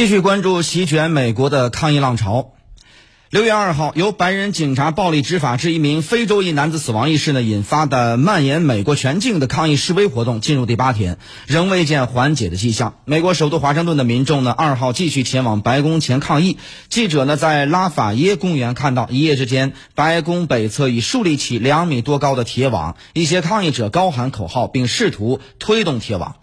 继续关注席卷美国的抗议浪潮。六月二号，由白人警察暴力执法致一名非洲裔男子死亡一事呢引发的蔓延美国全境的抗议示威活动进入第八天，仍未见缓解的迹象。美国首都华盛顿的民众呢，二号继续前往白宫前抗议。记者呢在拉法耶公园看到，一夜之间，白宫北侧已竖立起两米多高的铁网，一些抗议者高喊口号，并试图推动铁网。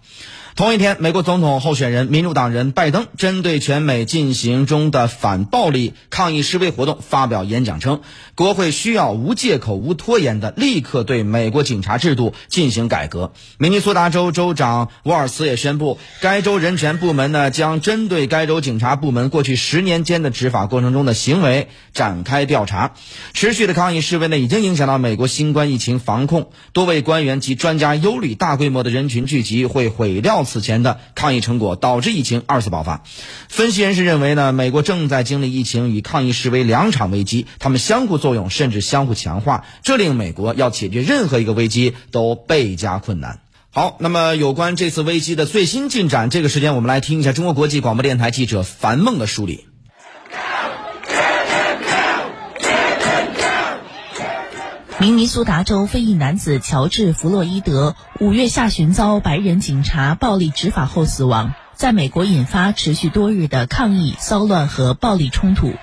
同一天，美国总统候选人民主党人拜登针对全美进行中的反暴力抗议示威活动发表演讲称，国会需要无借口、无拖延的立刻对美国警察制度进行改革。明尼苏达州州长沃尔斯也宣布，该州人权部门呢将针对该州警察部门过去十年间的执法过程中的行为展开调查。持续的抗议示威呢已经影响到美国新冠疫情防控，多位官员及专家忧虑大规模的人群聚集会毁掉。此前的抗议成果导致疫情二次爆发，分析人士认为呢，美国正在经历疫情与抗议示威两场危机，它们相互作用，甚至相互强化，这令美国要解决任何一个危机都倍加困难。好，那么有关这次危机的最新进展，这个时间我们来听一下中国国际广播电台记者樊梦的梳理。明尼苏达州非裔男子乔治·弗洛伊德五月下旬遭白人警察暴力执法后死亡，在美国引发持续多日的抗议、骚乱和暴力冲突。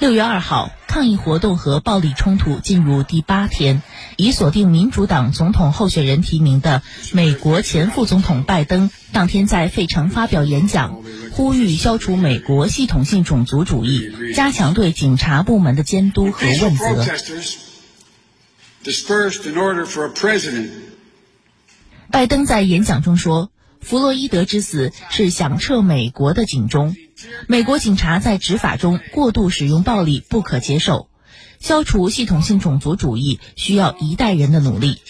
六月二号，抗议活动和暴力冲突进入第八天，已锁定民主党总统候选人提名的美国前副总统拜登当天在费城发表演讲，呼吁消除美国系统性种族主义，加强对警察部门的监督和问责。Dispersed in order for a president 拜登在演讲中说：“弗洛伊德之死是响彻美国的警钟。美国警察在执法中过度使用暴力不可接受。消除系统性种族主义需要一代人的努力。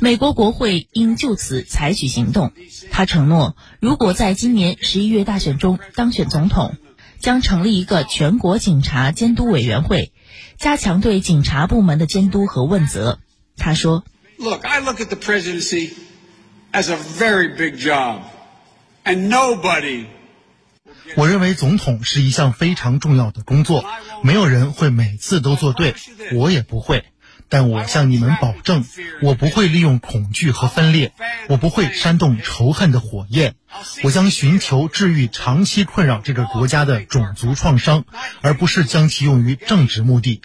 美国国会应就此采取行动。”他承诺，如果在今年十一月大选中当选总统，将成立一个全国警察监督委员会。加强对警察部门的监督和问责，他说：“Look, I look at the presidency as a very big job, and nobody.” 我认为总统是一项非常重要的工作，没有人会每次都做对，我也不会。但我向你们保证，我不会利用恐惧和分裂，我不会煽动仇恨的火焰，我将寻求治愈长期困扰这个国家的种族创伤，而不是将其用于政治目的。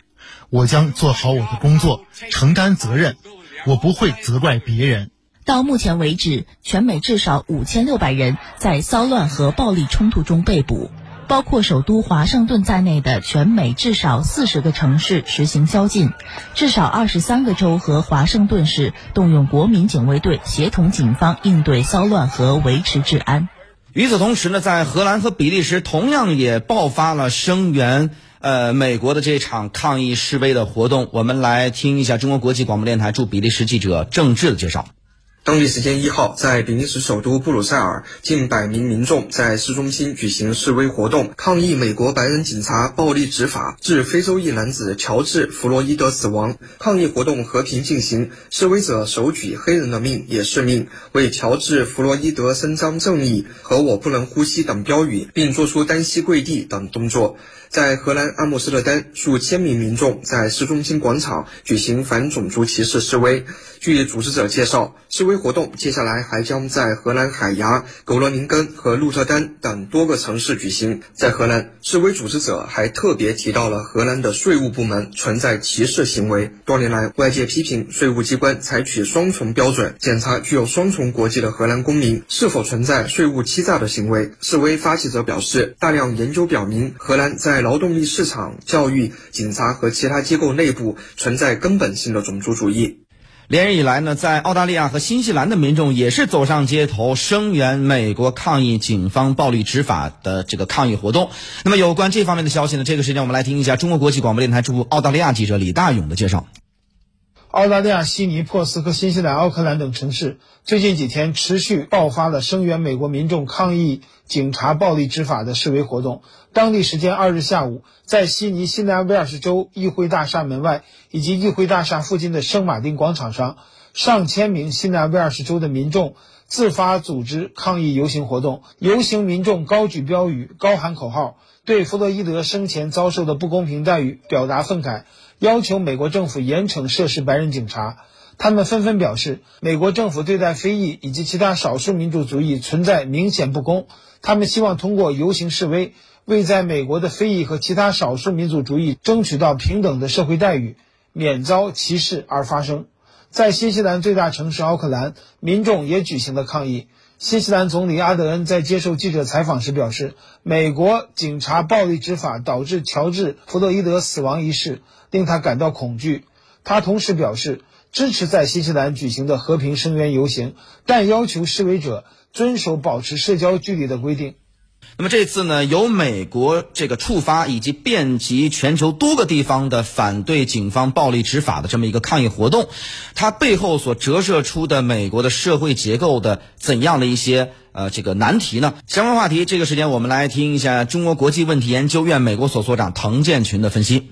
我将做好我的工作，承担责任，我不会责怪别人。到目前为止，全美至少五千六百人在骚乱和暴力冲突中被捕。包括首都华盛顿在内的全美至少四十个城市实行宵禁，至少二十三个州和华盛顿市动用国民警卫队协同警方应对骚乱和维持治安。与此同时呢，在荷兰和比利时同样也爆发了声援呃美国的这场抗议示威的活动。我们来听一下中国国际广播电台驻比利时记者郑智的介绍。当地时间一号，在比利时首都布鲁塞尔，近百名民众在市中心举行示威活动，抗议美国白人警察暴力执法，致非洲裔男子乔治·弗洛伊德死亡。抗议活动和平进行，示威者手举“黑人的命也是命”，为乔治·弗洛伊德伸张正义和“我不能呼吸”等标语，并做出单膝跪地等动作。在荷兰阿姆斯特丹，数千名民众在市中心广场举行反种族歧视示威。据组织者介绍，示威活动接下来还将在荷兰海牙、格罗宁根和鹿特丹等多个城市举行。在荷兰，示威组织者还特别提到了荷兰的税务部门存在歧视行为。多年来，外界批评税务机关采取双重标准检查具有双重国籍的荷兰公民是否存在税务欺诈的行为。示威发起者表示，大量研究表明，荷兰在劳动力市场、教育、警察和其他机构内部存在根本性的种族主义。连日以来呢，在澳大利亚和新西兰的民众也是走上街头声援美国抗议警方暴力执法的这个抗议活动。那么有关这方面的消息呢，这个时间我们来听一下中国国际广播电台驻澳大利亚记者李大勇的介绍。澳大利亚悉尼、珀斯和新西兰奥克兰等城市最近几天持续爆发了声援美国民众抗议警察暴力执法的示威活动。当地时间二日下午，在悉尼新南威尔士州议会大厦门外以及议会大厦附近的圣马丁广场上，上千名新南威尔士州的民众。自发组织抗议游行活动，游行民众高举标语、高喊口号，对弗洛伊德生前遭受的不公平待遇表达愤慨，要求美国政府严惩涉事白人警察。他们纷纷表示，美国政府对待非裔以及其他少数民族族裔存在明显不公。他们希望通过游行示威，为在美国的非裔和其他少数民族族裔争取到平等的社会待遇，免遭歧视而发声。在新西兰最大城市奥克兰，民众也举行了抗议。新西兰总理阿德恩在接受记者采访时表示，美国警察暴力执法导致乔治·弗洛伊德死亡一事令他感到恐惧。他同时表示支持在新西兰举行的和平声援游行，但要求示威者遵守保持社交距离的规定。那么这次呢，由美国这个触发以及遍及全球多个地方的反对警方暴力执法的这么一个抗议活动，它背后所折射出的美国的社会结构的怎样的一些呃这个难题呢？相关话题，这个时间我们来听一下中国国际问题研究院美国所所长滕建群的分析。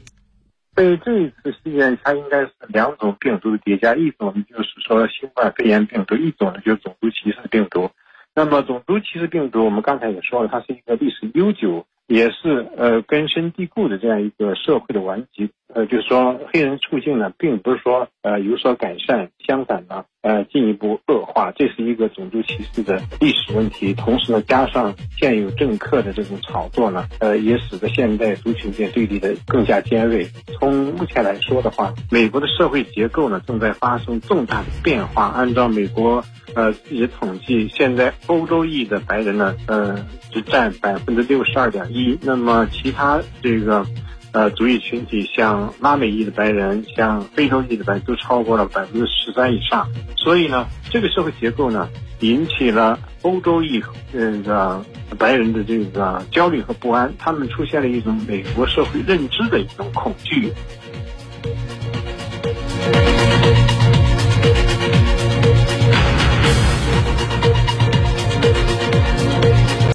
对这一次事件，它应该是两种病毒的叠加，一种呢就是说新冠肺炎病毒，一种呢就是种族歧视病毒。那么，种族歧视病毒，我们刚才也说了，它是一个历史悠久，也是呃根深蒂固的这样一个社会的顽疾。呃，就是说黑人处境呢，并不是说呃有所改善，相反呢，呃进一步恶化。这是一个种族歧视的历史问题。同时呢，加上现有政客的这种炒作呢，呃，也使得现代族群间对立的更加尖锐。从目前来说的话，美国的社会结构呢正在发生重大的变化。按照美国呃自己的统计，现在欧洲裔的白人呢，呃，只占百分之六十二点一。那么其他这个。呃，族裔群体像拉美裔的白人，像非洲裔的白人，都超过了百分之十三以上。所以呢，这个社会结构呢，引起了欧洲裔这个白人的这个焦虑和不安。他们出现了一种美国社会认知的一种恐惧。